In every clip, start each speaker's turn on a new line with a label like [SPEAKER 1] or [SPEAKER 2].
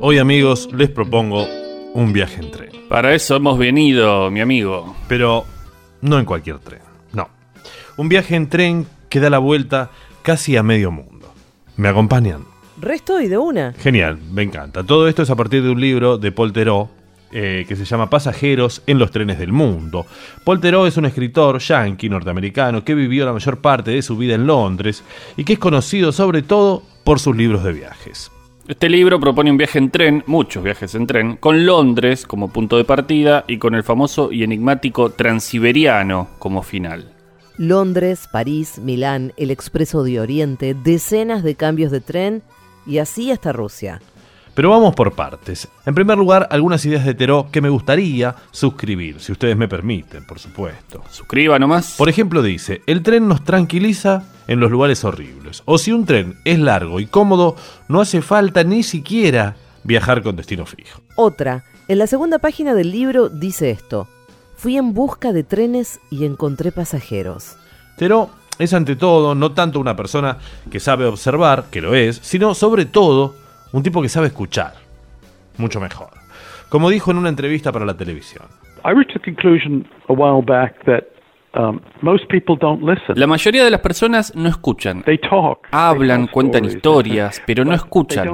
[SPEAKER 1] Hoy amigos les propongo un viaje en tren.
[SPEAKER 2] Para eso hemos venido, mi amigo.
[SPEAKER 1] Pero no en cualquier tren, no. Un viaje en tren que da la vuelta casi a medio mundo. ¿Me acompañan?
[SPEAKER 3] Resto y de una.
[SPEAKER 1] Genial, me encanta. Todo esto es a partir de un libro de Paul Theroux eh, que se llama Pasajeros en los trenes del mundo. Paul Theroux es un escritor yankee norteamericano que vivió la mayor parte de su vida en Londres y que es conocido sobre todo por sus libros de viajes.
[SPEAKER 2] Este libro propone un viaje en tren, muchos viajes en tren, con Londres como punto de partida y con el famoso y enigmático Transiberiano como final.
[SPEAKER 3] Londres, París, Milán, el Expreso de Oriente, decenas de cambios de tren y así hasta Rusia.
[SPEAKER 1] Pero vamos por partes. En primer lugar, algunas ideas de Teró que me gustaría suscribir, si ustedes me permiten, por supuesto.
[SPEAKER 2] Suscriba nomás.
[SPEAKER 1] Por ejemplo, dice, el tren nos tranquiliza en los lugares horribles. O si un tren es largo y cómodo, no hace falta ni siquiera viajar con destino fijo.
[SPEAKER 3] Otra, en la segunda página del libro dice esto. Fui en busca de trenes y encontré pasajeros.
[SPEAKER 1] Teró es ante todo no tanto una persona que sabe observar, que lo es, sino sobre todo un tipo que sabe escuchar. Mucho mejor. Como dijo en una entrevista para la televisión.
[SPEAKER 2] La mayoría de las personas no escuchan. Hablan, cuentan historias, pero no escuchan.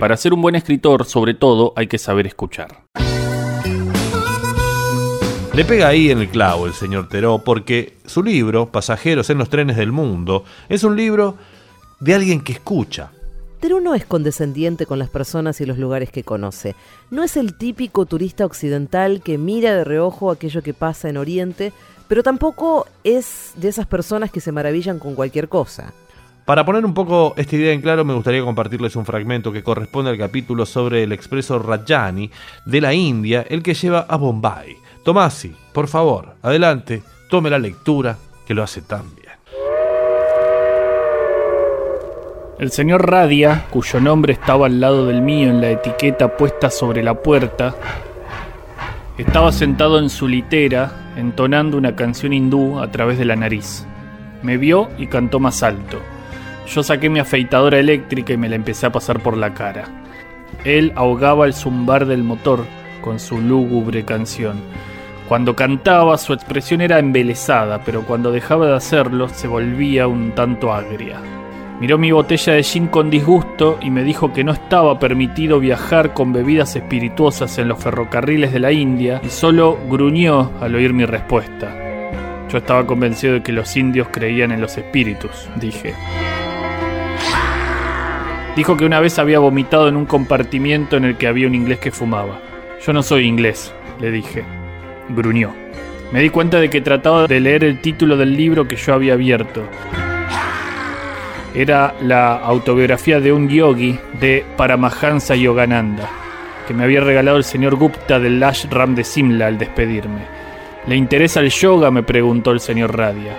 [SPEAKER 2] Para ser un buen escritor, sobre todo, hay que saber escuchar.
[SPEAKER 1] Le pega ahí en el clavo el señor Teró porque su libro, Pasajeros en los trenes del mundo, es un libro de alguien que escucha.
[SPEAKER 3] Teró no es condescendiente con las personas y los lugares que conoce. No es el típico turista occidental que mira de reojo aquello que pasa en Oriente, pero tampoco es de esas personas que se maravillan con cualquier cosa.
[SPEAKER 1] Para poner un poco esta idea en claro, me gustaría compartirles un fragmento que corresponde al capítulo sobre el expreso Rajani de la India, el que lleva a Bombay. Tomasi, por favor, adelante, tome la lectura, que lo hace tan bien.
[SPEAKER 2] El señor Radia, cuyo nombre estaba al lado del mío en la etiqueta puesta sobre la puerta, estaba sentado en su litera entonando una canción hindú a través de la nariz. Me vio y cantó más alto. Yo saqué mi afeitadora eléctrica y me la empecé a pasar por la cara. Él ahogaba el zumbar del motor con su lúgubre canción cuando cantaba su expresión era embelesada, pero cuando dejaba de hacerlo se volvía un tanto agria. Miró mi botella de gin con disgusto y me dijo que no estaba permitido viajar con bebidas espirituosas en los ferrocarriles de la India y solo gruñó al oír mi respuesta. Yo estaba convencido de que los indios creían en los espíritus, dije. Dijo que una vez había vomitado en un compartimiento en el que había un inglés que fumaba. Yo no soy inglés, le dije gruñó. Me di cuenta de que trataba de leer el título del libro que yo había abierto. Era la autobiografía de un yogi de Paramahansa Yogananda, que me había regalado el señor Gupta del ashram de Simla al despedirme. ¿Le interesa el yoga? me preguntó el señor Radia.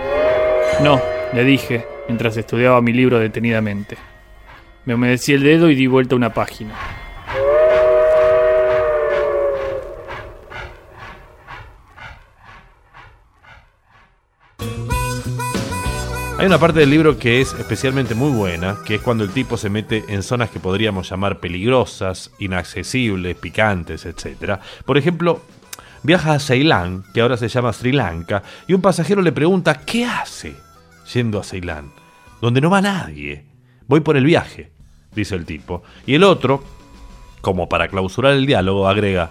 [SPEAKER 2] No, le dije, mientras estudiaba mi libro detenidamente. Me humedecí el dedo y di vuelta una página.
[SPEAKER 1] Hay una parte del libro que es especialmente muy buena, que es cuando el tipo se mete en zonas que podríamos llamar peligrosas, inaccesibles, picantes, etc. Por ejemplo, viaja a Ceilán, que ahora se llama Sri Lanka, y un pasajero le pregunta ¿qué hace yendo a Ceilán? Donde no va nadie. Voy por el viaje, dice el tipo. Y el otro, como para clausurar el diálogo, agrega,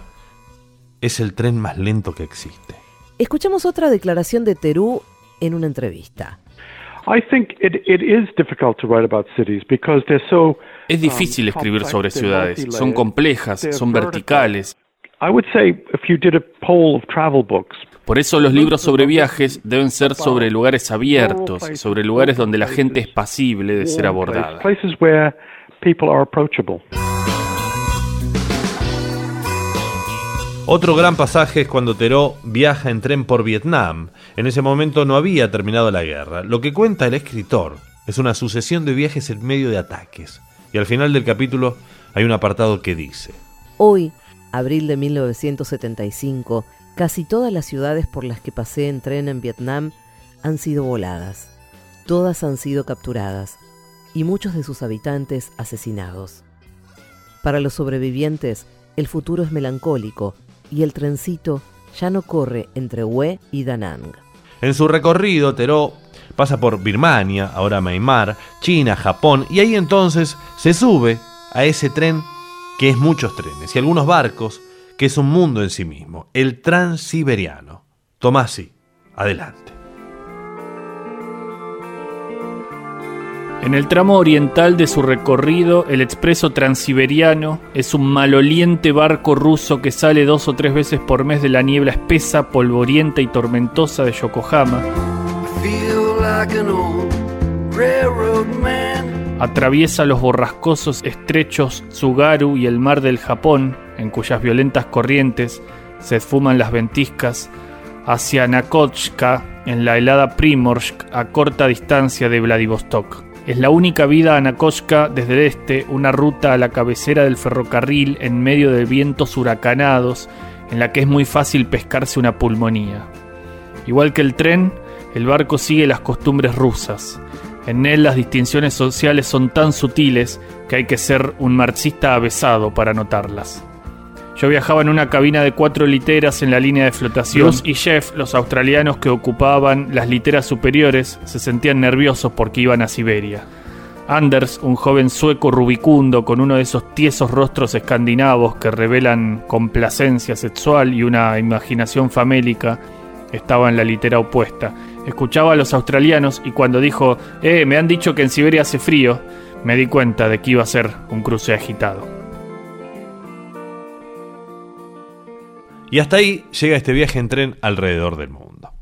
[SPEAKER 1] es el tren más lento que existe.
[SPEAKER 3] Escuchamos otra declaración de Terú en una entrevista.
[SPEAKER 2] Es difícil escribir sobre ciudades, son complejas, son verticales. Por eso los libros sobre viajes deben ser sobre lugares abiertos, sobre lugares donde la gente es pasible de ser abordada.
[SPEAKER 1] Otro gran pasaje es cuando Teró viaja en tren por Vietnam. En ese momento no había terminado la guerra. Lo que cuenta el escritor es una sucesión de viajes en medio de ataques. Y al final del capítulo hay un apartado que dice,
[SPEAKER 3] Hoy, abril de 1975, Casi todas las ciudades por las que pasé en tren en Vietnam han sido voladas. Todas han sido capturadas y muchos de sus habitantes asesinados. Para los sobrevivientes, el futuro es melancólico y el trencito ya no corre entre Hue y Da Nang.
[SPEAKER 1] En su recorrido, Teró pasa por Birmania, ahora Myanmar, China, Japón, y ahí entonces se sube a ese tren que es muchos trenes y algunos barcos, que es un mundo en sí mismo, el transiberiano. Tomasi, adelante.
[SPEAKER 2] En el tramo oriental de su recorrido, el expreso transiberiano es un maloliente barco ruso que sale dos o tres veces por mes de la niebla espesa, polvorienta y tormentosa de Yokohama. Atraviesa los borrascosos estrechos Tsugaru y el mar del Japón, en cuyas violentas corrientes se esfuman las ventiscas, hacia Nakochka, en la helada Primorsk, a corta distancia de Vladivostok. Es la única vida a Nakochka desde este, una ruta a la cabecera del ferrocarril en medio de vientos huracanados, en la que es muy fácil pescarse una pulmonía. Igual que el tren, el barco sigue las costumbres rusas. En él las distinciones sociales son tan sutiles que hay que ser un marxista avesado para notarlas. Yo viajaba en una cabina de cuatro literas en la línea de flotación. y Jeff, los australianos que ocupaban las literas superiores, se sentían nerviosos porque iban a Siberia. Anders, un joven sueco rubicundo con uno de esos tiesos rostros escandinavos que revelan complacencia sexual y una imaginación famélica, estaba en la litera opuesta. Escuchaba a los australianos y cuando dijo, eh, me han dicho que en Siberia hace frío, me di cuenta de que iba a ser un cruce agitado.
[SPEAKER 1] Y hasta ahí llega este viaje en tren alrededor del mundo.